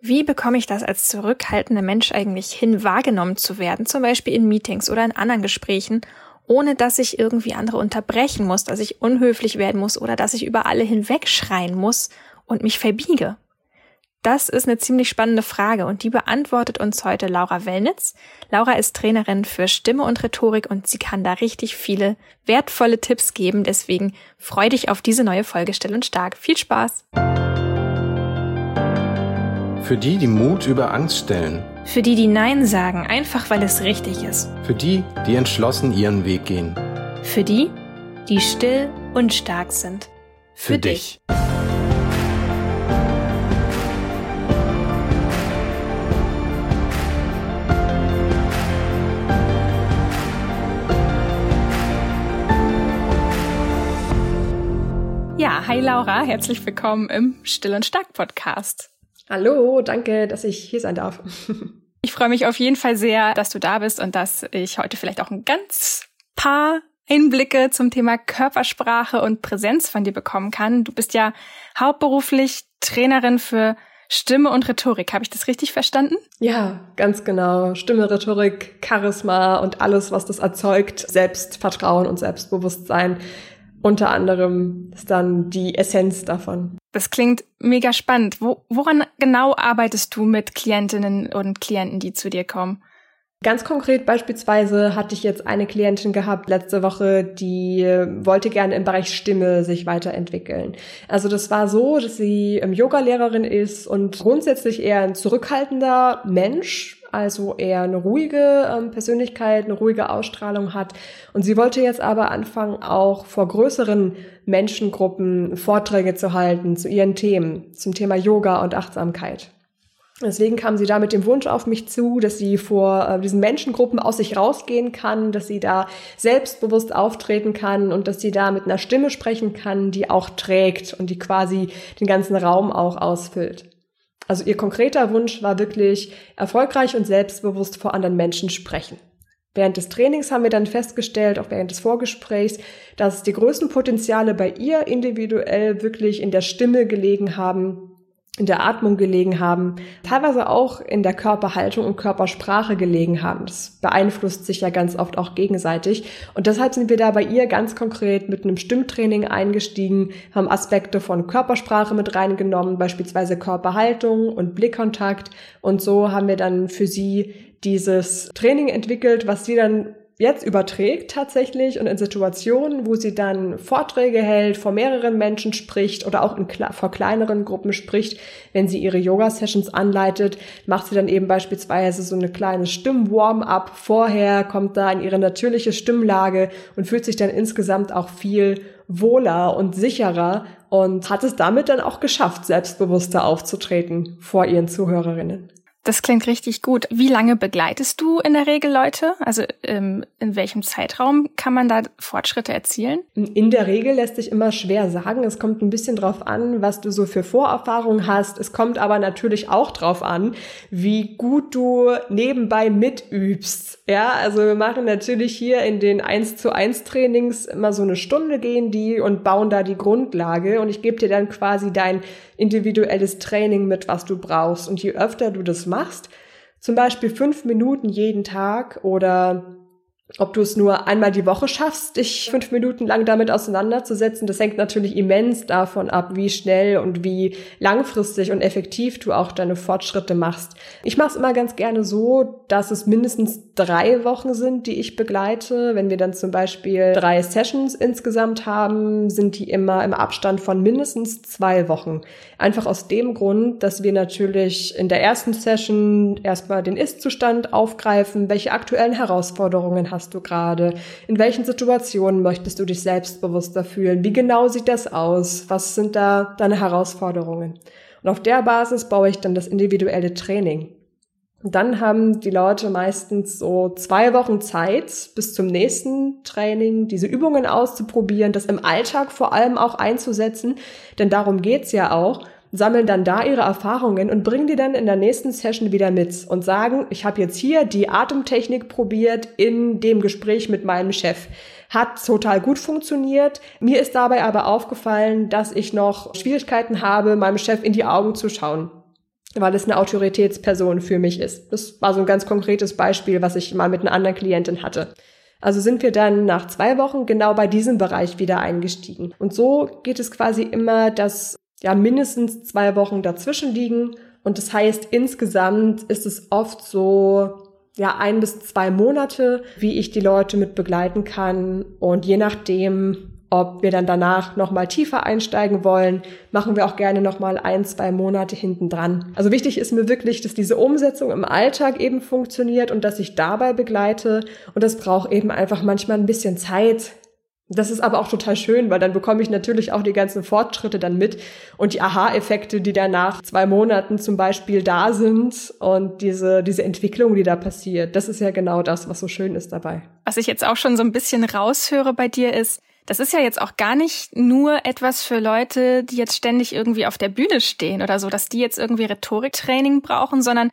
Wie bekomme ich das als zurückhaltender Mensch eigentlich hin, wahrgenommen zu werden, zum Beispiel in Meetings oder in anderen Gesprächen, ohne dass ich irgendwie andere unterbrechen muss, dass ich unhöflich werden muss oder dass ich über alle hinwegschreien muss und mich verbiege? Das ist eine ziemlich spannende Frage und die beantwortet uns heute Laura Wellnitz. Laura ist Trainerin für Stimme und Rhetorik und sie kann da richtig viele wertvolle Tipps geben. Deswegen freu dich auf diese neue Folge Still und Stark. Viel Spaß! Für die, die Mut über Angst stellen. Für die, die Nein sagen, einfach weil es richtig ist. Für die, die entschlossen ihren Weg gehen. Für die, die still und stark sind. Für, Für dich. Ja, hi Laura, herzlich willkommen im Still und Stark Podcast. Hallo, danke, dass ich hier sein darf. Ich freue mich auf jeden Fall sehr, dass du da bist und dass ich heute vielleicht auch ein ganz paar Einblicke zum Thema Körpersprache und Präsenz von dir bekommen kann. Du bist ja hauptberuflich Trainerin für Stimme und Rhetorik. Habe ich das richtig verstanden? Ja, ganz genau. Stimme, Rhetorik, Charisma und alles, was das erzeugt, Selbstvertrauen und Selbstbewusstsein unter anderem ist dann die Essenz davon. Das klingt mega spannend. Wo, woran genau arbeitest du mit Klientinnen und Klienten, die zu dir kommen? Ganz konkret beispielsweise hatte ich jetzt eine Klientin gehabt letzte Woche, die wollte gerne im Bereich Stimme sich weiterentwickeln. Also das war so, dass sie Yoga-Lehrerin ist und grundsätzlich eher ein zurückhaltender Mensch, also eher eine ruhige ähm, Persönlichkeit, eine ruhige Ausstrahlung hat. Und sie wollte jetzt aber anfangen, auch vor größeren Menschengruppen Vorträge zu halten zu ihren Themen, zum Thema Yoga und Achtsamkeit. Deswegen kam sie da mit dem Wunsch auf mich zu, dass sie vor äh, diesen Menschengruppen aus sich rausgehen kann, dass sie da selbstbewusst auftreten kann und dass sie da mit einer Stimme sprechen kann, die auch trägt und die quasi den ganzen Raum auch ausfüllt. Also ihr konkreter Wunsch war wirklich erfolgreich und selbstbewusst vor anderen Menschen sprechen. Während des Trainings haben wir dann festgestellt, auch während des Vorgesprächs, dass die größten Potenziale bei ihr individuell wirklich in der Stimme gelegen haben, in der Atmung gelegen haben, teilweise auch in der Körperhaltung und Körpersprache gelegen haben. Das beeinflusst sich ja ganz oft auch gegenseitig. Und deshalb sind wir da bei ihr ganz konkret mit einem Stimmtraining eingestiegen, haben Aspekte von Körpersprache mit reingenommen, beispielsweise Körperhaltung und Blickkontakt. Und so haben wir dann für sie dieses Training entwickelt, was sie dann jetzt überträgt tatsächlich und in Situationen, wo sie dann Vorträge hält, vor mehreren Menschen spricht oder auch in, vor kleineren Gruppen spricht, wenn sie ihre Yoga-Sessions anleitet, macht sie dann eben beispielsweise so eine kleine Stimm-Warm-up vorher, kommt da in ihre natürliche Stimmlage und fühlt sich dann insgesamt auch viel wohler und sicherer und hat es damit dann auch geschafft, selbstbewusster aufzutreten vor ihren Zuhörerinnen. Das klingt richtig gut. Wie lange begleitest du in der Regel Leute? Also ähm, in welchem Zeitraum kann man da Fortschritte erzielen? In der Regel lässt sich immer schwer sagen. Es kommt ein bisschen drauf an, was du so für Vorerfahrungen hast. Es kommt aber natürlich auch drauf an, wie gut du nebenbei mitübst. Ja, also wir machen natürlich hier in den 1 zu 1 Trainings immer so eine Stunde gehen die und bauen da die Grundlage und ich gebe dir dann quasi dein individuelles Training mit, was du brauchst. Und je öfter du das machst, zum Beispiel fünf Minuten jeden Tag oder ob du es nur einmal die Woche schaffst, dich fünf Minuten lang damit auseinanderzusetzen, das hängt natürlich immens davon ab, wie schnell und wie langfristig und effektiv du auch deine Fortschritte machst. Ich mache es immer ganz gerne so, dass es mindestens drei Wochen sind, die ich begleite. Wenn wir dann zum Beispiel drei Sessions insgesamt haben, sind die immer im Abstand von mindestens zwei Wochen. Einfach aus dem Grund, dass wir natürlich in der ersten Session erstmal den Ist-Zustand aufgreifen, welche aktuellen Herausforderungen hast hast du gerade? In welchen Situationen möchtest du dich selbstbewusster fühlen? Wie genau sieht das aus? Was sind da deine Herausforderungen? Und auf der Basis baue ich dann das individuelle Training. Und dann haben die Leute meistens so zwei Wochen Zeit bis zum nächsten Training, diese Übungen auszuprobieren, das im Alltag vor allem auch einzusetzen, denn darum geht's ja auch sammeln dann da ihre Erfahrungen und bringen die dann in der nächsten Session wieder mit und sagen, ich habe jetzt hier die Atemtechnik probiert in dem Gespräch mit meinem Chef. Hat total gut funktioniert. Mir ist dabei aber aufgefallen, dass ich noch Schwierigkeiten habe, meinem Chef in die Augen zu schauen. weil es eine Autoritätsperson für mich ist. Das war so ein ganz konkretes Beispiel, was ich mal mit einer anderen Klientin hatte. Also sind wir dann nach zwei Wochen genau bei diesem Bereich wieder eingestiegen. Und so geht es quasi immer, dass ja mindestens zwei Wochen dazwischen liegen. Und das heißt, insgesamt ist es oft so, ja, ein bis zwei Monate, wie ich die Leute mit begleiten kann. Und je nachdem, ob wir dann danach nochmal tiefer einsteigen wollen, machen wir auch gerne nochmal ein, zwei Monate hinten dran. Also wichtig ist mir wirklich, dass diese Umsetzung im Alltag eben funktioniert und dass ich dabei begleite. Und das braucht eben einfach manchmal ein bisschen Zeit, das ist aber auch total schön, weil dann bekomme ich natürlich auch die ganzen Fortschritte dann mit und die Aha-Effekte, die dann nach zwei Monaten zum Beispiel da sind und diese, diese Entwicklung, die da passiert. Das ist ja genau das, was so schön ist dabei. Was ich jetzt auch schon so ein bisschen raushöre bei dir ist, das ist ja jetzt auch gar nicht nur etwas für Leute, die jetzt ständig irgendwie auf der Bühne stehen oder so, dass die jetzt irgendwie Rhetoriktraining brauchen, sondern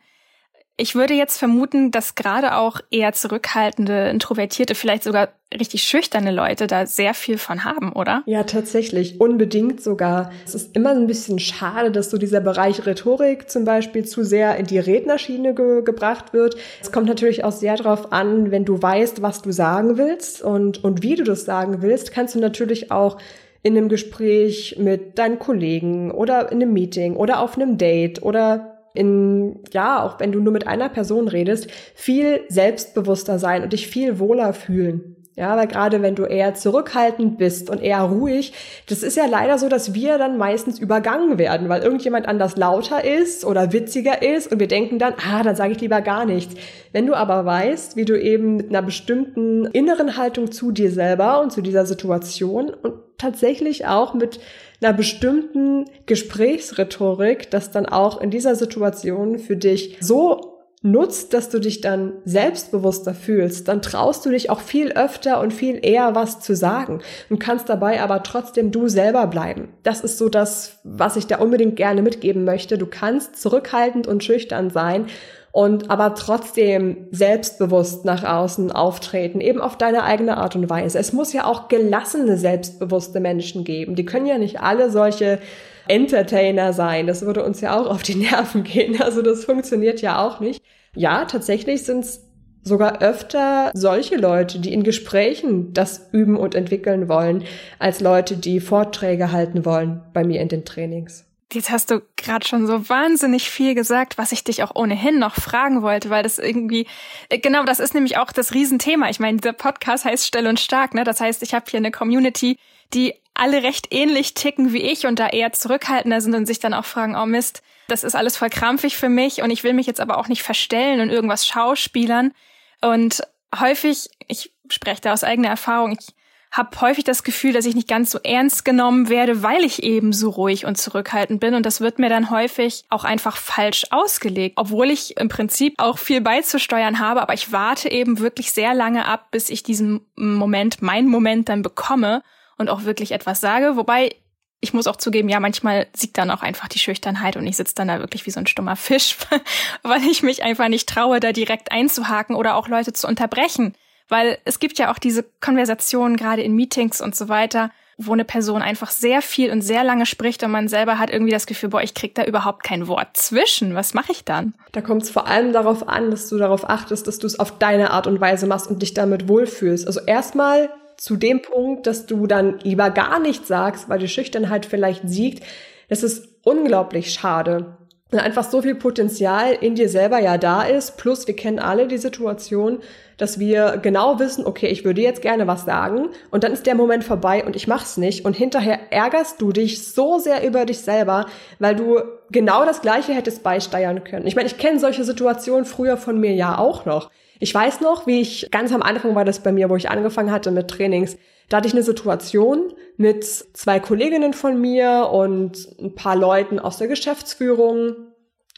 ich würde jetzt vermuten, dass gerade auch eher zurückhaltende, introvertierte, vielleicht sogar richtig schüchterne Leute da sehr viel von haben, oder? Ja, tatsächlich, unbedingt sogar. Es ist immer ein bisschen schade, dass so dieser Bereich Rhetorik zum Beispiel zu sehr in die Rednerschiene ge gebracht wird. Es kommt natürlich auch sehr darauf an, wenn du weißt, was du sagen willst und, und wie du das sagen willst, kannst du natürlich auch in einem Gespräch mit deinen Kollegen oder in einem Meeting oder auf einem Date oder in, ja, auch wenn du nur mit einer Person redest, viel selbstbewusster sein und dich viel wohler fühlen. Ja, weil gerade wenn du eher zurückhaltend bist und eher ruhig, das ist ja leider so, dass wir dann meistens übergangen werden, weil irgendjemand anders lauter ist oder witziger ist und wir denken dann, ah, dann sage ich lieber gar nichts. Wenn du aber weißt, wie du eben mit einer bestimmten inneren Haltung zu dir selber und zu dieser Situation und tatsächlich auch mit einer bestimmten Gesprächsrhetorik, das dann auch in dieser Situation für dich so nutzt, dass du dich dann selbstbewusster fühlst, dann traust du dich auch viel öfter und viel eher was zu sagen und kannst dabei aber trotzdem du selber bleiben. Das ist so das, was ich da unbedingt gerne mitgeben möchte. Du kannst zurückhaltend und schüchtern sein und aber trotzdem selbstbewusst nach außen auftreten, eben auf deine eigene Art und Weise. Es muss ja auch gelassene, selbstbewusste Menschen geben. Die können ja nicht alle solche Entertainer sein. Das würde uns ja auch auf die Nerven gehen. Also das funktioniert ja auch nicht. Ja, tatsächlich sind es sogar öfter solche Leute, die in Gesprächen das üben und entwickeln wollen, als Leute, die Vorträge halten wollen bei mir in den Trainings. Jetzt hast du gerade schon so wahnsinnig viel gesagt, was ich dich auch ohnehin noch fragen wollte, weil das irgendwie, äh, genau, das ist nämlich auch das Riesenthema. Ich meine, dieser Podcast heißt Still und Stark, ne? Das heißt, ich habe hier eine Community, die alle recht ähnlich ticken wie ich und da eher zurückhaltender sind und sich dann auch fragen, oh Mist, das ist alles voll krampfig für mich und ich will mich jetzt aber auch nicht verstellen und irgendwas schauspielern. Und häufig, ich spreche da aus eigener Erfahrung, ich habe häufig das Gefühl, dass ich nicht ganz so ernst genommen werde, weil ich eben so ruhig und zurückhaltend bin. Und das wird mir dann häufig auch einfach falsch ausgelegt, obwohl ich im Prinzip auch viel beizusteuern habe. Aber ich warte eben wirklich sehr lange ab, bis ich diesen Moment, meinen Moment dann bekomme und auch wirklich etwas sage. Wobei ich muss auch zugeben, ja, manchmal siegt dann auch einfach die Schüchternheit und ich sitze dann da wirklich wie so ein stummer Fisch, weil ich mich einfach nicht traue, da direkt einzuhaken oder auch Leute zu unterbrechen. Weil es gibt ja auch diese Konversationen, gerade in Meetings und so weiter, wo eine Person einfach sehr viel und sehr lange spricht und man selber hat irgendwie das Gefühl, boah, ich krieg da überhaupt kein Wort zwischen. Was mache ich dann? Da kommt es vor allem darauf an, dass du darauf achtest, dass du es auf deine Art und Weise machst und dich damit wohlfühlst. Also erstmal zu dem Punkt, dass du dann lieber gar nichts sagst, weil die Schüchternheit vielleicht siegt. Das ist unglaublich schade weil einfach so viel Potenzial in dir selber ja da ist. Plus, wir kennen alle die Situation, dass wir genau wissen, okay, ich würde jetzt gerne was sagen und dann ist der Moment vorbei und ich mach's nicht und hinterher ärgerst du dich so sehr über dich selber, weil du genau das Gleiche hättest beisteuern können. Ich meine, ich kenne solche Situationen früher von mir ja auch noch. Ich weiß noch, wie ich ganz am Anfang war das bei mir, wo ich angefangen hatte mit Trainings. Da hatte ich eine Situation mit zwei Kolleginnen von mir und ein paar Leuten aus der Geschäftsführung.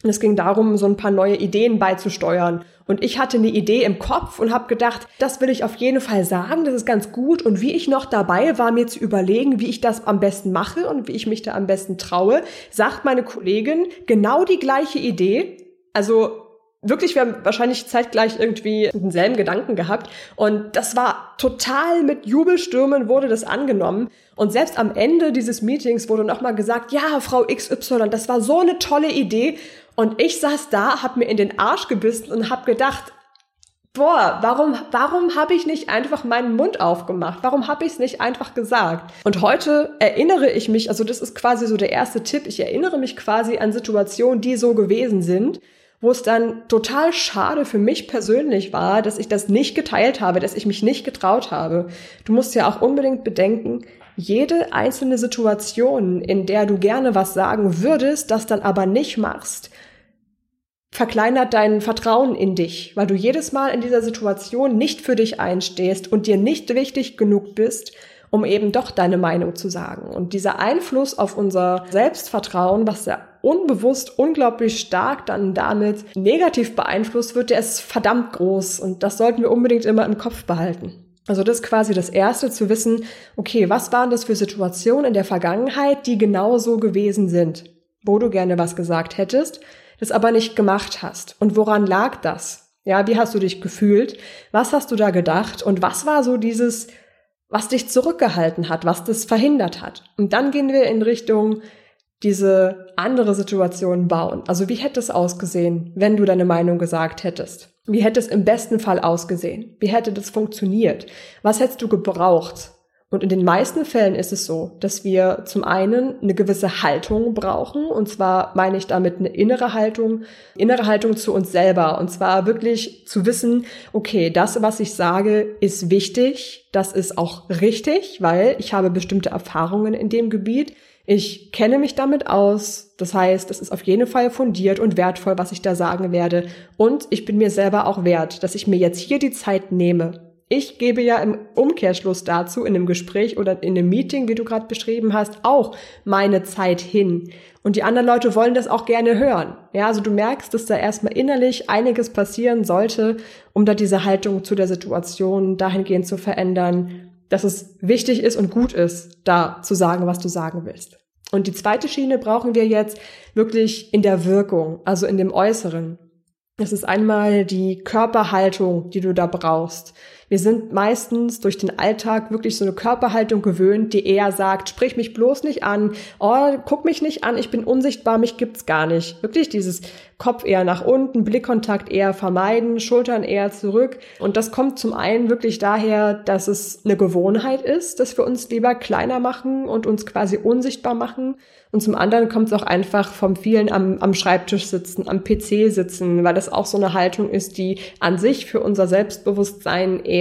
Und es ging darum, so ein paar neue Ideen beizusteuern. Und ich hatte eine Idee im Kopf und habe gedacht, das will ich auf jeden Fall sagen, das ist ganz gut. Und wie ich noch dabei war, mir zu überlegen, wie ich das am besten mache und wie ich mich da am besten traue, sagt meine Kollegin genau die gleiche Idee. Also wirklich, wir haben wahrscheinlich zeitgleich irgendwie denselben Gedanken gehabt. Und das war total mit Jubelstürmen wurde das angenommen. Und selbst am Ende dieses Meetings wurde nochmal gesagt, ja, Frau XY, das war so eine tolle Idee. Und ich saß da, hab mir in den Arsch gebissen und hab gedacht, boah, warum, warum habe ich nicht einfach meinen Mund aufgemacht? Warum habe ich es nicht einfach gesagt? Und heute erinnere ich mich, also das ist quasi so der erste Tipp, ich erinnere mich quasi an Situationen, die so gewesen sind wo es dann total schade für mich persönlich war, dass ich das nicht geteilt habe, dass ich mich nicht getraut habe. Du musst ja auch unbedingt bedenken, jede einzelne Situation, in der du gerne was sagen würdest, das dann aber nicht machst, verkleinert dein Vertrauen in dich, weil du jedes Mal in dieser Situation nicht für dich einstehst und dir nicht wichtig genug bist, um eben doch deine Meinung zu sagen. Und dieser Einfluss auf unser Selbstvertrauen, was ja unbewusst unglaublich stark dann damit negativ beeinflusst wird, der ist verdammt groß. Und das sollten wir unbedingt immer im Kopf behalten. Also das ist quasi das Erste, zu wissen, okay, was waren das für Situationen in der Vergangenheit, die genau so gewesen sind, wo du gerne was gesagt hättest, das aber nicht gemacht hast. Und woran lag das? Ja, wie hast du dich gefühlt? Was hast du da gedacht? Und was war so dieses was dich zurückgehalten hat, was das verhindert hat. Und dann gehen wir in Richtung diese andere Situation bauen. Also wie hätte es ausgesehen, wenn du deine Meinung gesagt hättest? Wie hätte es im besten Fall ausgesehen? Wie hätte das funktioniert? Was hättest du gebraucht? Und in den meisten Fällen ist es so, dass wir zum einen eine gewisse Haltung brauchen. Und zwar meine ich damit eine innere Haltung, innere Haltung zu uns selber. Und zwar wirklich zu wissen, okay, das, was ich sage, ist wichtig. Das ist auch richtig, weil ich habe bestimmte Erfahrungen in dem Gebiet. Ich kenne mich damit aus. Das heißt, es ist auf jeden Fall fundiert und wertvoll, was ich da sagen werde. Und ich bin mir selber auch wert, dass ich mir jetzt hier die Zeit nehme, ich gebe ja im Umkehrschluss dazu, in einem Gespräch oder in einem Meeting, wie du gerade beschrieben hast, auch meine Zeit hin. Und die anderen Leute wollen das auch gerne hören. Ja, also du merkst, dass da erstmal innerlich einiges passieren sollte, um da diese Haltung zu der Situation dahingehend zu verändern, dass es wichtig ist und gut ist, da zu sagen, was du sagen willst. Und die zweite Schiene brauchen wir jetzt wirklich in der Wirkung, also in dem Äußeren. Das ist einmal die Körperhaltung, die du da brauchst. Wir sind meistens durch den Alltag wirklich so eine Körperhaltung gewöhnt, die eher sagt, sprich mich bloß nicht an, oh, guck mich nicht an, ich bin unsichtbar, mich gibt's gar nicht. Wirklich dieses Kopf eher nach unten, Blickkontakt eher vermeiden, Schultern eher zurück. Und das kommt zum einen wirklich daher, dass es eine Gewohnheit ist, dass wir uns lieber kleiner machen und uns quasi unsichtbar machen. Und zum anderen kommt es auch einfach vom vielen am, am Schreibtisch sitzen, am PC sitzen, weil das auch so eine Haltung ist, die an sich für unser Selbstbewusstsein eher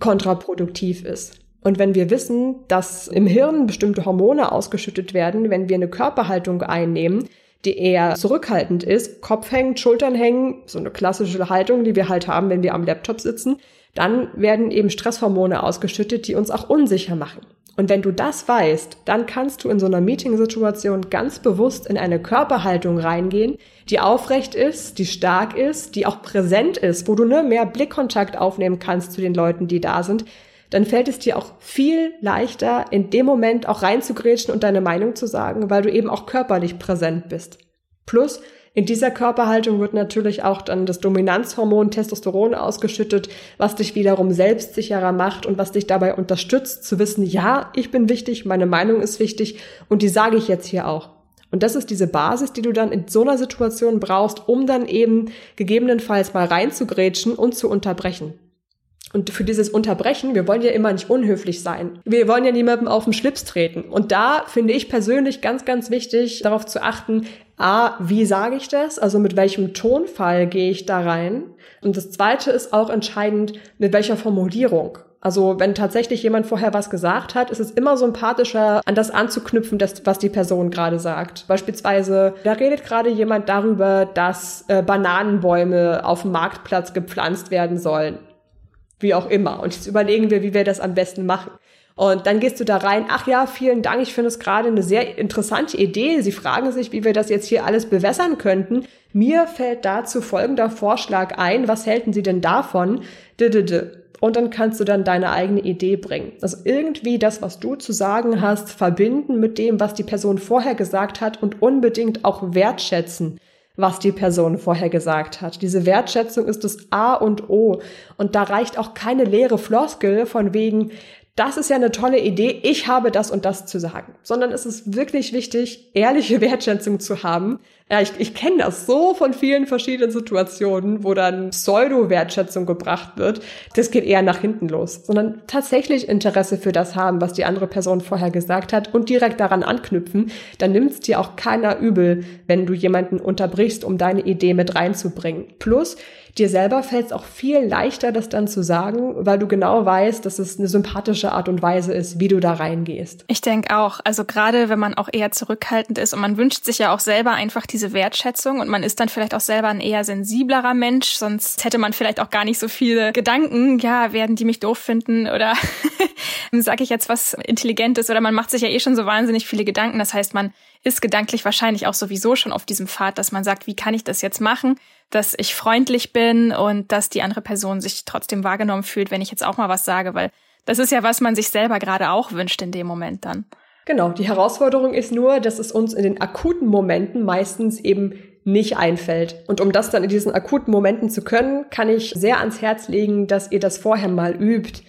kontraproduktiv ist. Und wenn wir wissen, dass im Hirn bestimmte Hormone ausgeschüttet werden, wenn wir eine Körperhaltung einnehmen, die eher zurückhaltend ist, Kopf hängen, Schultern hängen, so eine klassische Haltung, die wir halt haben, wenn wir am Laptop sitzen, dann werden eben Stresshormone ausgeschüttet, die uns auch unsicher machen. Und wenn du das weißt, dann kannst du in so einer Meetingsituation ganz bewusst in eine Körperhaltung reingehen, die aufrecht ist, die stark ist, die auch präsent ist, wo du ne, mehr Blickkontakt aufnehmen kannst zu den Leuten, die da sind. Dann fällt es dir auch viel leichter, in dem Moment auch reinzugrätschen und deine Meinung zu sagen, weil du eben auch körperlich präsent bist. Plus, in dieser Körperhaltung wird natürlich auch dann das Dominanzhormon Testosteron ausgeschüttet, was dich wiederum selbstsicherer macht und was dich dabei unterstützt zu wissen, ja, ich bin wichtig, meine Meinung ist wichtig und die sage ich jetzt hier auch. Und das ist diese Basis, die du dann in so einer Situation brauchst, um dann eben gegebenenfalls mal reinzugrätschen und zu unterbrechen. Und für dieses Unterbrechen, wir wollen ja immer nicht unhöflich sein. Wir wollen ja niemandem auf den Schlips treten. Und da finde ich persönlich ganz, ganz wichtig, darauf zu achten, A, wie sage ich das? Also mit welchem Tonfall gehe ich da rein? Und das zweite ist auch entscheidend, mit welcher Formulierung. Also wenn tatsächlich jemand vorher was gesagt hat, ist es immer sympathischer, an das anzuknüpfen, das, was die Person gerade sagt. Beispielsweise, da redet gerade jemand darüber, dass äh, Bananenbäume auf dem Marktplatz gepflanzt werden sollen. Wie auch immer. Und jetzt überlegen wir, wie wir das am besten machen. Und dann gehst du da rein, ach ja, vielen Dank, ich finde es gerade eine sehr interessante Idee. Sie fragen sich, wie wir das jetzt hier alles bewässern könnten. Mir fällt dazu folgender Vorschlag ein. Was hälten Sie denn davon? Und dann kannst du dann deine eigene Idee bringen. Also irgendwie das, was du zu sagen hast, verbinden mit dem, was die Person vorher gesagt hat und unbedingt auch wertschätzen. was die Person vorher gesagt hat. Diese Wertschätzung ist das A und O. Und da reicht auch keine leere Floskel von wegen, das ist ja eine tolle Idee, ich habe das und das zu sagen, sondern es ist wirklich wichtig, ehrliche Wertschätzung zu haben. Ja, ich, ich kenne das so von vielen verschiedenen Situationen, wo dann Pseudo-Wertschätzung gebracht wird. Das geht eher nach hinten los, sondern tatsächlich Interesse für das haben, was die andere Person vorher gesagt hat und direkt daran anknüpfen. Dann nimmt es dir auch keiner übel, wenn du jemanden unterbrichst, um deine Idee mit reinzubringen. Plus, Dir selber fällt es auch viel leichter, das dann zu sagen, weil du genau weißt, dass es eine sympathische Art und Weise ist, wie du da reingehst. Ich denke auch. Also gerade wenn man auch eher zurückhaltend ist und man wünscht sich ja auch selber einfach diese Wertschätzung und man ist dann vielleicht auch selber ein eher sensiblerer Mensch, sonst hätte man vielleicht auch gar nicht so viele Gedanken, ja, werden die mich doof finden oder sage ich jetzt was Intelligentes oder man macht sich ja eh schon so wahnsinnig viele Gedanken. Das heißt, man ist gedanklich wahrscheinlich auch sowieso schon auf diesem Pfad, dass man sagt, wie kann ich das jetzt machen, dass ich freundlich bin und dass die andere Person sich trotzdem wahrgenommen fühlt, wenn ich jetzt auch mal was sage, weil das ist ja was man sich selber gerade auch wünscht in dem Moment dann. Genau, die Herausforderung ist nur, dass es uns in den akuten Momenten meistens eben nicht einfällt. Und um das dann in diesen akuten Momenten zu können, kann ich sehr ans Herz legen, dass ihr das vorher mal übt.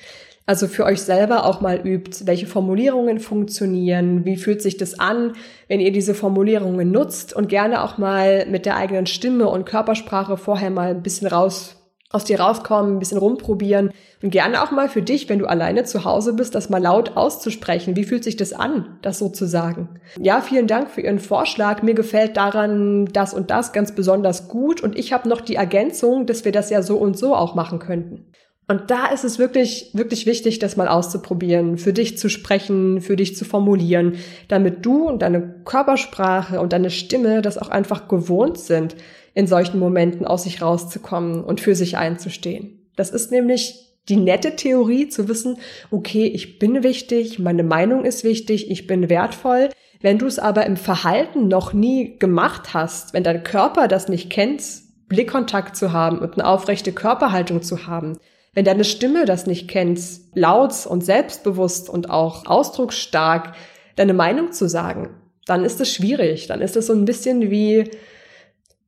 Also für euch selber auch mal übt, welche Formulierungen funktionieren, wie fühlt sich das an, wenn ihr diese Formulierungen nutzt und gerne auch mal mit der eigenen Stimme und Körpersprache vorher mal ein bisschen raus aus dir rauskommen, ein bisschen rumprobieren und gerne auch mal für dich, wenn du alleine zu Hause bist, das mal laut auszusprechen. Wie fühlt sich das an, das so zu sagen? Ja, vielen Dank für Ihren Vorschlag. Mir gefällt daran das und das ganz besonders gut und ich habe noch die Ergänzung, dass wir das ja so und so auch machen könnten. Und da ist es wirklich, wirklich wichtig, das mal auszuprobieren, für dich zu sprechen, für dich zu formulieren, damit du und deine Körpersprache und deine Stimme das auch einfach gewohnt sind, in solchen Momenten aus sich rauszukommen und für sich einzustehen. Das ist nämlich die nette Theorie zu wissen, okay, ich bin wichtig, meine Meinung ist wichtig, ich bin wertvoll. Wenn du es aber im Verhalten noch nie gemacht hast, wenn dein Körper das nicht kennt, Blickkontakt zu haben und eine aufrechte Körperhaltung zu haben, wenn deine Stimme das nicht kennt, laut und selbstbewusst und auch ausdrucksstark deine Meinung zu sagen, dann ist es schwierig. Dann ist es so ein bisschen wie,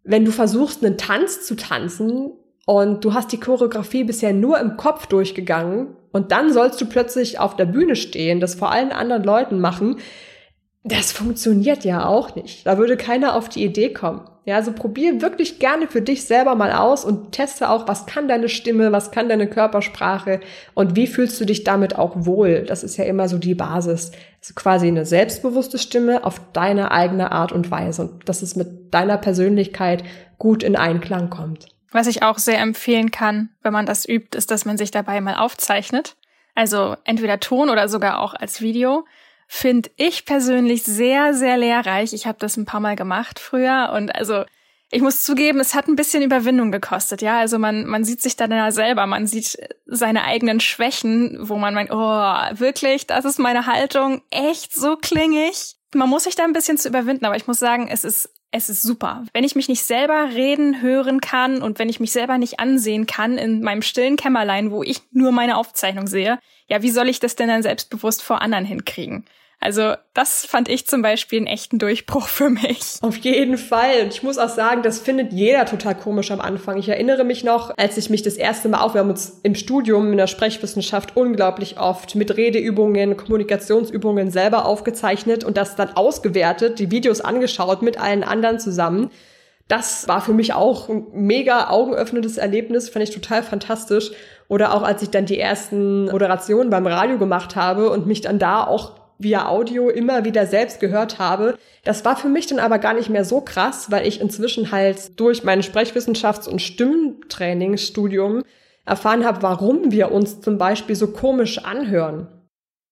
wenn du versuchst, einen Tanz zu tanzen und du hast die Choreografie bisher nur im Kopf durchgegangen und dann sollst du plötzlich auf der Bühne stehen, das vor allen anderen Leuten machen. Das funktioniert ja auch nicht. Da würde keiner auf die Idee kommen. Ja, also probier wirklich gerne für dich selber mal aus und teste auch, was kann deine Stimme, was kann deine Körpersprache und wie fühlst du dich damit auch wohl. Das ist ja immer so die Basis. Also quasi eine selbstbewusste Stimme auf deine eigene Art und Weise und dass es mit deiner Persönlichkeit gut in Einklang kommt. Was ich auch sehr empfehlen kann, wenn man das übt, ist, dass man sich dabei mal aufzeichnet. Also entweder Ton oder sogar auch als Video finde ich persönlich sehr, sehr lehrreich. Ich habe das ein paar Mal gemacht früher und also ich muss zugeben, es hat ein bisschen Überwindung gekostet, ja. Also man, man sieht sich dann ja selber, man sieht seine eigenen Schwächen, wo man meint, oh, wirklich, das ist meine Haltung, echt so klingig. Man muss sich da ein bisschen zu überwinden, aber ich muss sagen, es ist, es ist super. Wenn ich mich nicht selber reden hören kann und wenn ich mich selber nicht ansehen kann in meinem stillen Kämmerlein, wo ich nur meine Aufzeichnung sehe, ja, wie soll ich das denn dann selbstbewusst vor anderen hinkriegen? Also das fand ich zum Beispiel einen echten Durchbruch für mich. Auf jeden Fall. Und ich muss auch sagen, das findet jeder total komisch am Anfang. Ich erinnere mich noch, als ich mich das erste Mal auf, wir haben uns im Studium in der Sprechwissenschaft unglaublich oft mit Redeübungen, Kommunikationsübungen selber aufgezeichnet und das dann ausgewertet, die Videos angeschaut mit allen anderen zusammen. Das war für mich auch ein mega augenöffnendes Erlebnis, fand ich total fantastisch. Oder auch als ich dann die ersten Moderationen beim Radio gemacht habe und mich dann da auch via Audio immer wieder selbst gehört habe. Das war für mich dann aber gar nicht mehr so krass, weil ich inzwischen halt durch mein Sprechwissenschafts- und Stimmtrainingsstudium erfahren habe, warum wir uns zum Beispiel so komisch anhören.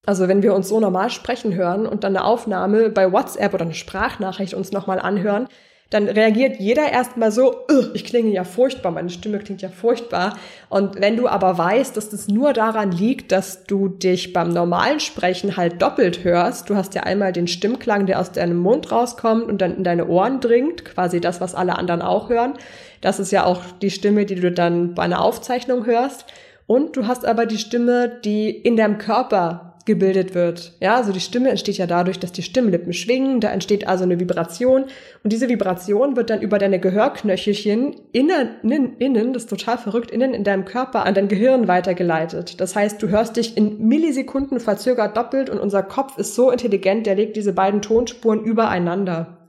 Also wenn wir uns so normal sprechen hören und dann eine Aufnahme bei WhatsApp oder eine Sprachnachricht uns nochmal anhören, dann reagiert jeder erstmal so, ich klinge ja furchtbar, meine Stimme klingt ja furchtbar. Und wenn du aber weißt, dass das nur daran liegt, dass du dich beim normalen Sprechen halt doppelt hörst, du hast ja einmal den Stimmklang, der aus deinem Mund rauskommt und dann in deine Ohren dringt, quasi das, was alle anderen auch hören. Das ist ja auch die Stimme, die du dann bei einer Aufzeichnung hörst. Und du hast aber die Stimme, die in deinem Körper gebildet wird. Ja, also die Stimme entsteht ja dadurch, dass die Stimmlippen schwingen, da entsteht also eine Vibration und diese Vibration wird dann über deine Gehörknöchelchen innen, innen, das ist total verrückt, innen in deinem Körper an dein Gehirn weitergeleitet. Das heißt, du hörst dich in Millisekunden verzögert doppelt und unser Kopf ist so intelligent, der legt diese beiden Tonspuren übereinander.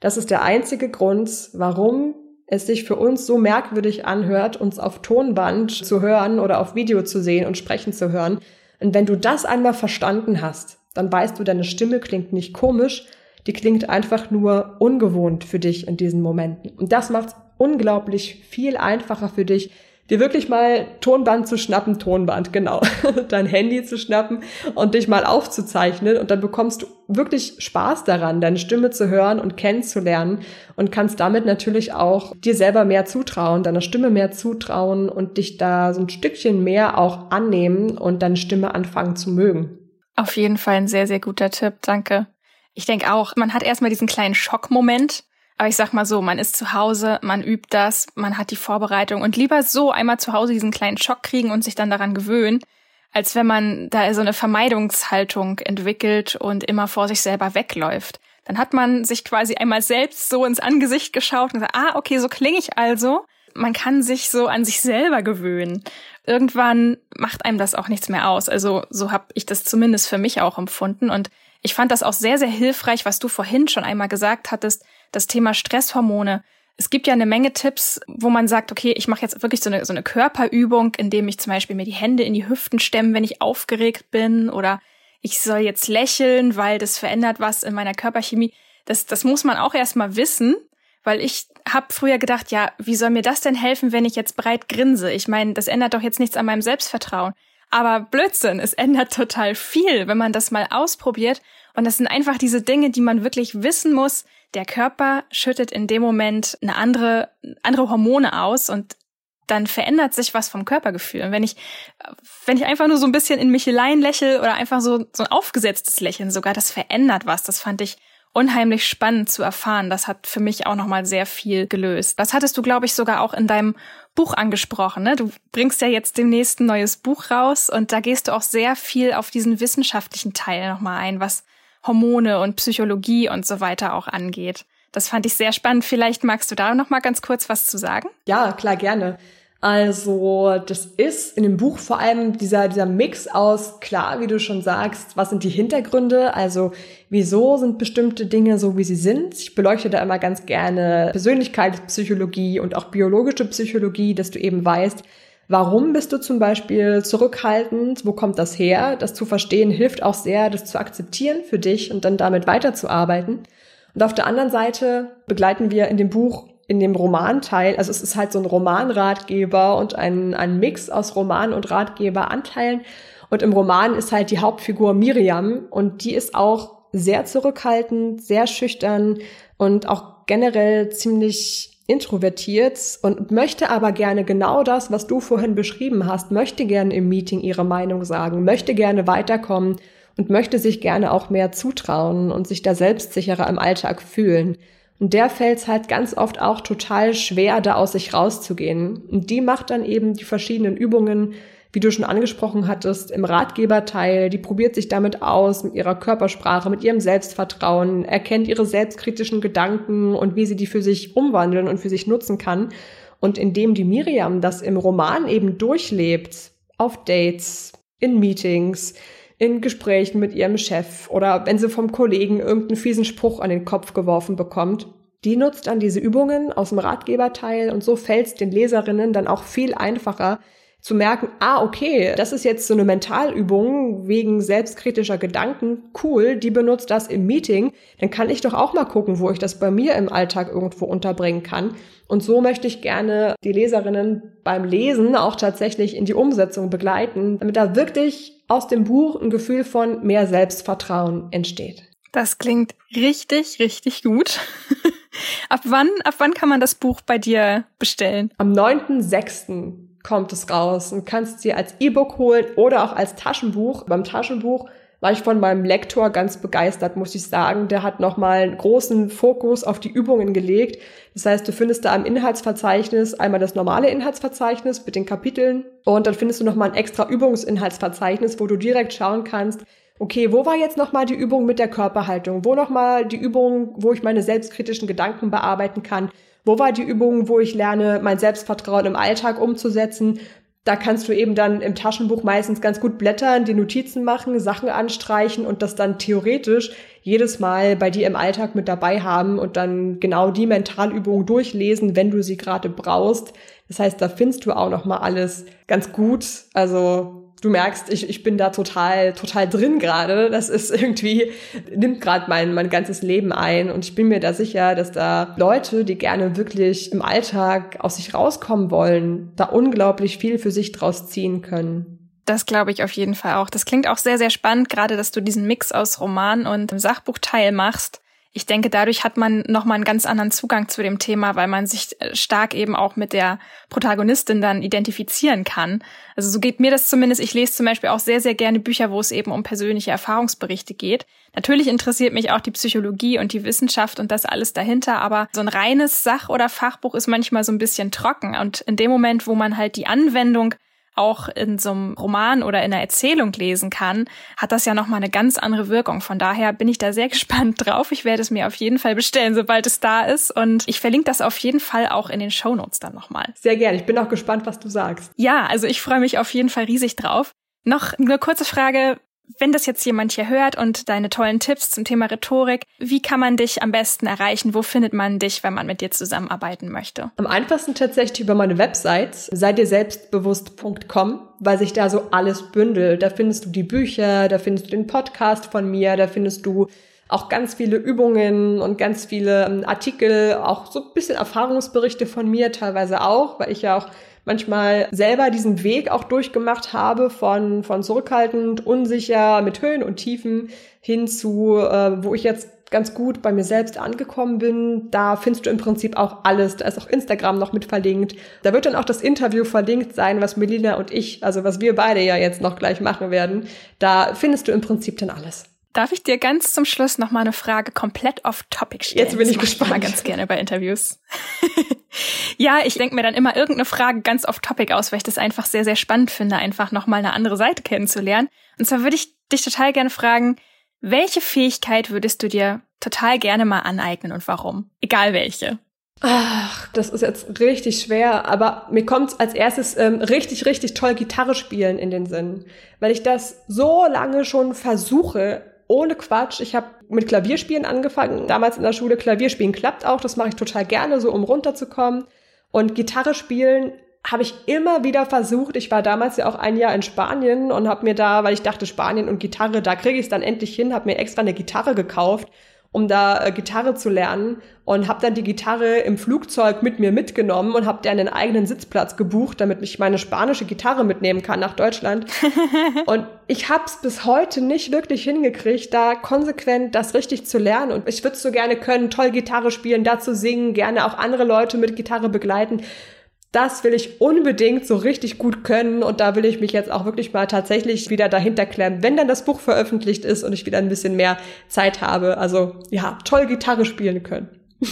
Das ist der einzige Grund, warum es sich für uns so merkwürdig anhört, uns auf Tonband zu hören oder auf Video zu sehen und sprechen zu hören. Und wenn du das einmal verstanden hast, dann weißt du, deine Stimme klingt nicht komisch, die klingt einfach nur ungewohnt für dich in diesen Momenten. Und das macht unglaublich viel einfacher für dich, dir wirklich mal Tonband zu schnappen, Tonband, genau, dein Handy zu schnappen und dich mal aufzuzeichnen und dann bekommst du wirklich Spaß daran, deine Stimme zu hören und kennenzulernen und kannst damit natürlich auch dir selber mehr zutrauen, deiner Stimme mehr zutrauen und dich da so ein Stückchen mehr auch annehmen und deine Stimme anfangen zu mögen. Auf jeden Fall ein sehr, sehr guter Tipp, danke. Ich denke auch, man hat erstmal diesen kleinen Schockmoment, aber ich sag mal so, man ist zu Hause, man übt das, man hat die Vorbereitung und lieber so einmal zu Hause diesen kleinen Schock kriegen und sich dann daran gewöhnen, als wenn man da so eine Vermeidungshaltung entwickelt und immer vor sich selber wegläuft. Dann hat man sich quasi einmal selbst so ins Angesicht geschaut und gesagt, ah, okay, so klinge ich also. Man kann sich so an sich selber gewöhnen. Irgendwann macht einem das auch nichts mehr aus. Also so habe ich das zumindest für mich auch empfunden. Und ich fand das auch sehr, sehr hilfreich, was du vorhin schon einmal gesagt hattest, das Thema Stresshormone. Es gibt ja eine Menge Tipps, wo man sagt, okay, ich mache jetzt wirklich so eine, so eine Körperübung, indem ich zum Beispiel mir die Hände in die Hüften stemme, wenn ich aufgeregt bin oder ich soll jetzt lächeln, weil das verändert was in meiner Körperchemie. Das, das muss man auch erstmal wissen, weil ich habe früher gedacht, ja, wie soll mir das denn helfen, wenn ich jetzt breit grinse? Ich meine, das ändert doch jetzt nichts an meinem Selbstvertrauen. Aber Blödsinn, es ändert total viel, wenn man das mal ausprobiert. Und das sind einfach diese Dinge, die man wirklich wissen muss, der Körper schüttet in dem Moment eine andere, andere Hormone aus und dann verändert sich was vom Körpergefühl. Und wenn ich, wenn ich einfach nur so ein bisschen in mich lächle oder einfach so, so ein aufgesetztes Lächeln sogar, das verändert was. Das fand ich unheimlich spannend zu erfahren. Das hat für mich auch nochmal sehr viel gelöst. Das hattest du, glaube ich, sogar auch in deinem Buch angesprochen. Ne? Du bringst ja jetzt demnächst ein neues Buch raus und da gehst du auch sehr viel auf diesen wissenschaftlichen Teil nochmal ein, was Hormone und Psychologie und so weiter auch angeht. Das fand ich sehr spannend. Vielleicht magst du da noch mal ganz kurz was zu sagen? Ja, klar, gerne. Also, das ist in dem Buch vor allem dieser, dieser Mix aus, klar, wie du schon sagst, was sind die Hintergründe? Also, wieso sind bestimmte Dinge so, wie sie sind? Ich beleuchte da immer ganz gerne Persönlichkeitspsychologie und auch biologische Psychologie, dass du eben weißt, Warum bist du zum Beispiel zurückhaltend? Wo kommt das her? Das zu verstehen hilft auch sehr, das zu akzeptieren für dich und dann damit weiterzuarbeiten. Und auf der anderen Seite begleiten wir in dem Buch, in dem Romanteil, also es ist halt so ein Romanratgeber und ein, ein Mix aus Roman und Ratgeberanteilen. Und im Roman ist halt die Hauptfigur Miriam und die ist auch sehr zurückhaltend, sehr schüchtern und auch generell ziemlich introvertiert und möchte aber gerne genau das, was du vorhin beschrieben hast, möchte gerne im Meeting ihre Meinung sagen, möchte gerne weiterkommen und möchte sich gerne auch mehr zutrauen und sich da selbstsicherer im Alltag fühlen. Und der fällt es halt ganz oft auch total schwer, da aus sich rauszugehen. Und die macht dann eben die verschiedenen Übungen, wie du schon angesprochen hattest, im Ratgeberteil. Die probiert sich damit aus, mit ihrer Körpersprache, mit ihrem Selbstvertrauen, erkennt ihre selbstkritischen Gedanken und wie sie die für sich umwandeln und für sich nutzen kann. Und indem die Miriam das im Roman eben durchlebt, auf Dates, in Meetings, in Gesprächen mit ihrem Chef oder wenn sie vom Kollegen irgendeinen fiesen Spruch an den Kopf geworfen bekommt, die nutzt dann diese Übungen aus dem Ratgeberteil und so fällt es den Leserinnen dann auch viel einfacher, zu merken, ah, okay, das ist jetzt so eine Mentalübung wegen selbstkritischer Gedanken, cool, die benutzt das im Meeting, dann kann ich doch auch mal gucken, wo ich das bei mir im Alltag irgendwo unterbringen kann. Und so möchte ich gerne die Leserinnen beim Lesen auch tatsächlich in die Umsetzung begleiten, damit da wirklich aus dem Buch ein Gefühl von mehr Selbstvertrauen entsteht. Das klingt richtig, richtig gut. ab wann, ab wann kann man das Buch bei dir bestellen? Am 9.6 kommt es raus und kannst sie als E-Book holen oder auch als Taschenbuch. Beim Taschenbuch war ich von meinem Lektor ganz begeistert, muss ich sagen. Der hat nochmal einen großen Fokus auf die Übungen gelegt. Das heißt, du findest da im Inhaltsverzeichnis einmal das normale Inhaltsverzeichnis mit den Kapiteln und dann findest du nochmal ein extra Übungsinhaltsverzeichnis, wo du direkt schauen kannst, okay, wo war jetzt nochmal die Übung mit der Körperhaltung? Wo nochmal die Übung, wo ich meine selbstkritischen Gedanken bearbeiten kann? Wo war die Übung, wo ich lerne, mein Selbstvertrauen im Alltag umzusetzen? Da kannst du eben dann im Taschenbuch meistens ganz gut blättern, die Notizen machen, Sachen anstreichen und das dann theoretisch jedes Mal bei dir im Alltag mit dabei haben und dann genau die Mentalübungen durchlesen, wenn du sie gerade brauchst. Das heißt, da findest du auch noch mal alles ganz gut. Also du merkst, ich, ich bin da total, total drin gerade. Das ist irgendwie, nimmt gerade mein, mein ganzes Leben ein. Und ich bin mir da sicher, dass da Leute, die gerne wirklich im Alltag aus sich rauskommen wollen, da unglaublich viel für sich draus ziehen können. Das glaube ich auf jeden Fall auch. Das klingt auch sehr, sehr spannend, gerade dass du diesen Mix aus Roman und Sachbuchteil machst ich denke, dadurch hat man nochmal einen ganz anderen Zugang zu dem Thema, weil man sich äh, stark eben auch mit der Protagonistin dann identifizieren kann. Also so geht mir das zumindest. Ich lese zum Beispiel auch sehr, sehr gerne Bücher, wo es eben um persönliche Erfahrungsberichte geht. Natürlich interessiert mich auch die Psychologie und die Wissenschaft und das alles dahinter, aber so ein reines Sach- oder Fachbuch ist manchmal so ein bisschen trocken. Und in dem Moment, wo man halt die Anwendung auch in so einem Roman oder in einer Erzählung lesen kann, hat das ja nochmal eine ganz andere Wirkung. Von daher bin ich da sehr gespannt drauf. Ich werde es mir auf jeden Fall bestellen, sobald es da ist. Und ich verlinke das auf jeden Fall auch in den Show Notes dann nochmal. Sehr gerne. Ich bin auch gespannt, was du sagst. Ja, also ich freue mich auf jeden Fall riesig drauf. Noch eine kurze Frage wenn das jetzt jemand hier hört und deine tollen Tipps zum Thema Rhetorik, wie kann man dich am besten erreichen? Wo findet man dich, wenn man mit dir zusammenarbeiten möchte? Am einfachsten tatsächlich über meine Website, sei dir selbstbewusst.com, weil sich da so alles bündelt. Da findest du die Bücher, da findest du den Podcast von mir, da findest du auch ganz viele Übungen und ganz viele ähm, Artikel, auch so ein bisschen Erfahrungsberichte von mir teilweise auch, weil ich ja auch manchmal selber diesen Weg auch durchgemacht habe von, von zurückhaltend, unsicher, mit Höhen und Tiefen hin zu, äh, wo ich jetzt ganz gut bei mir selbst angekommen bin. Da findest du im Prinzip auch alles. Da ist auch Instagram noch mit verlinkt. Da wird dann auch das Interview verlinkt sein, was Melina und ich, also was wir beide ja jetzt noch gleich machen werden. Da findest du im Prinzip dann alles. Darf ich dir ganz zum Schluss noch mal eine Frage komplett off Topic stellen? Jetzt bin ich gespannt. Ich mal ganz gerne bei Interviews. ja, ich denke mir dann immer irgendeine Frage ganz off Topic aus, weil ich das einfach sehr sehr spannend finde, einfach noch mal eine andere Seite kennenzulernen. Und zwar würde ich dich total gerne fragen, welche Fähigkeit würdest du dir total gerne mal aneignen und warum? Egal welche. Ach, das ist jetzt richtig schwer, aber mir kommt als erstes ähm, richtig, richtig toll Gitarre spielen in den Sinn, weil ich das so lange schon versuche, ohne Quatsch. Ich habe mit Klavierspielen angefangen. Damals in der Schule Klavierspielen klappt auch. Das mache ich total gerne, so um runterzukommen. Und Gitarre spielen habe ich immer wieder versucht. Ich war damals ja auch ein Jahr in Spanien und habe mir da, weil ich dachte, Spanien und Gitarre, da kriege ich es dann endlich hin, habe mir extra eine Gitarre gekauft um da äh, Gitarre zu lernen und habe dann die Gitarre im Flugzeug mit mir mitgenommen und habe dann einen eigenen Sitzplatz gebucht, damit ich meine spanische Gitarre mitnehmen kann nach Deutschland. und ich habe es bis heute nicht wirklich hingekriegt, da konsequent das richtig zu lernen. Und ich würde so gerne können, toll Gitarre spielen, dazu singen, gerne auch andere Leute mit Gitarre begleiten das will ich unbedingt so richtig gut können und da will ich mich jetzt auch wirklich mal tatsächlich wieder dahinter klemmen, wenn dann das Buch veröffentlicht ist und ich wieder ein bisschen mehr Zeit habe. Also ja, toll Gitarre spielen können.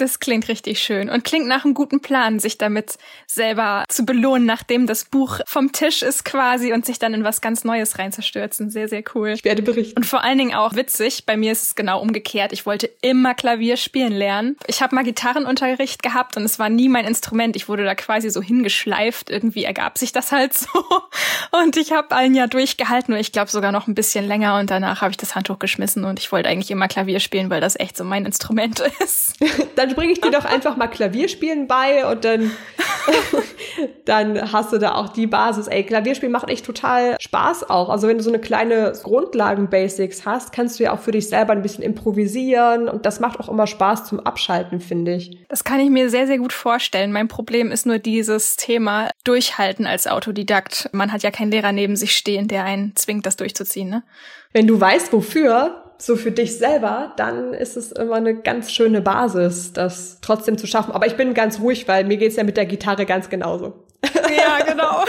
Das klingt richtig schön und klingt nach einem guten Plan, sich damit selber zu belohnen, nachdem das Buch vom Tisch ist quasi und sich dann in was ganz Neues reinzustürzen. Sehr, sehr cool. Ich werde berichten. Und vor allen Dingen auch witzig. Bei mir ist es genau umgekehrt. Ich wollte immer Klavier spielen lernen. Ich habe mal Gitarrenunterricht gehabt und es war nie mein Instrument. Ich wurde da quasi so hingeschleift. Irgendwie ergab sich das halt so. Und ich habe ein Jahr durchgehalten und ich glaube sogar noch ein bisschen länger und danach habe ich das Handtuch geschmissen und ich wollte eigentlich immer Klavier spielen, weil das echt so mein Instrument ist. dann bringe ich dir doch einfach mal Klavierspielen bei und dann, dann hast du da auch die Basis. Ey, Klavierspielen macht echt total Spaß auch. Also wenn du so eine kleine Grundlagen-Basics hast, kannst du ja auch für dich selber ein bisschen improvisieren und das macht auch immer Spaß zum Abschalten, finde ich. Das kann ich mir sehr, sehr gut vorstellen. Mein Problem ist nur dieses Thema Durchhalten als Autodidakt. Man hat ja keinen Lehrer neben sich stehen, der einen zwingt, das durchzuziehen, ne? Wenn du weißt, wofür, so für dich selber, dann ist es immer eine ganz schöne Basis, das trotzdem zu schaffen. Aber ich bin ganz ruhig, weil mir geht's ja mit der Gitarre ganz genauso. Ja, genau.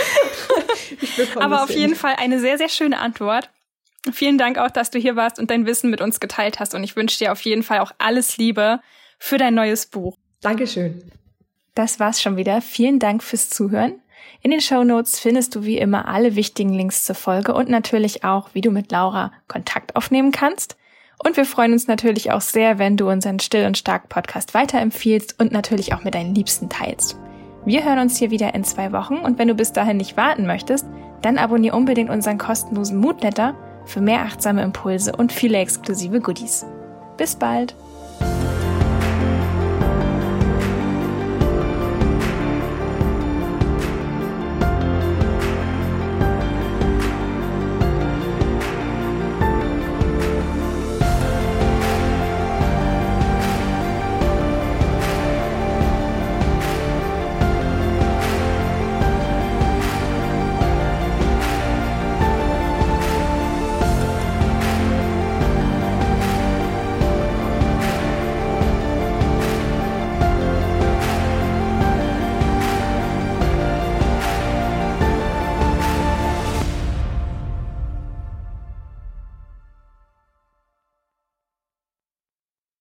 Aber auf jeden Fall eine sehr, sehr schöne Antwort. Vielen Dank auch, dass du hier warst und dein Wissen mit uns geteilt hast. Und ich wünsche dir auf jeden Fall auch alles Liebe für dein neues Buch. Dankeschön. Das war's schon wieder. Vielen Dank fürs Zuhören. In den Show Notes findest du wie immer alle wichtigen Links zur Folge und natürlich auch, wie du mit Laura Kontakt aufnehmen kannst. Und wir freuen uns natürlich auch sehr, wenn du unseren Still und Stark Podcast weiterempfiehlst und natürlich auch mit deinen Liebsten teilst. Wir hören uns hier wieder in zwei Wochen und wenn du bis dahin nicht warten möchtest, dann abonniere unbedingt unseren kostenlosen Moodletter für mehr achtsame Impulse und viele exklusive Goodies. Bis bald!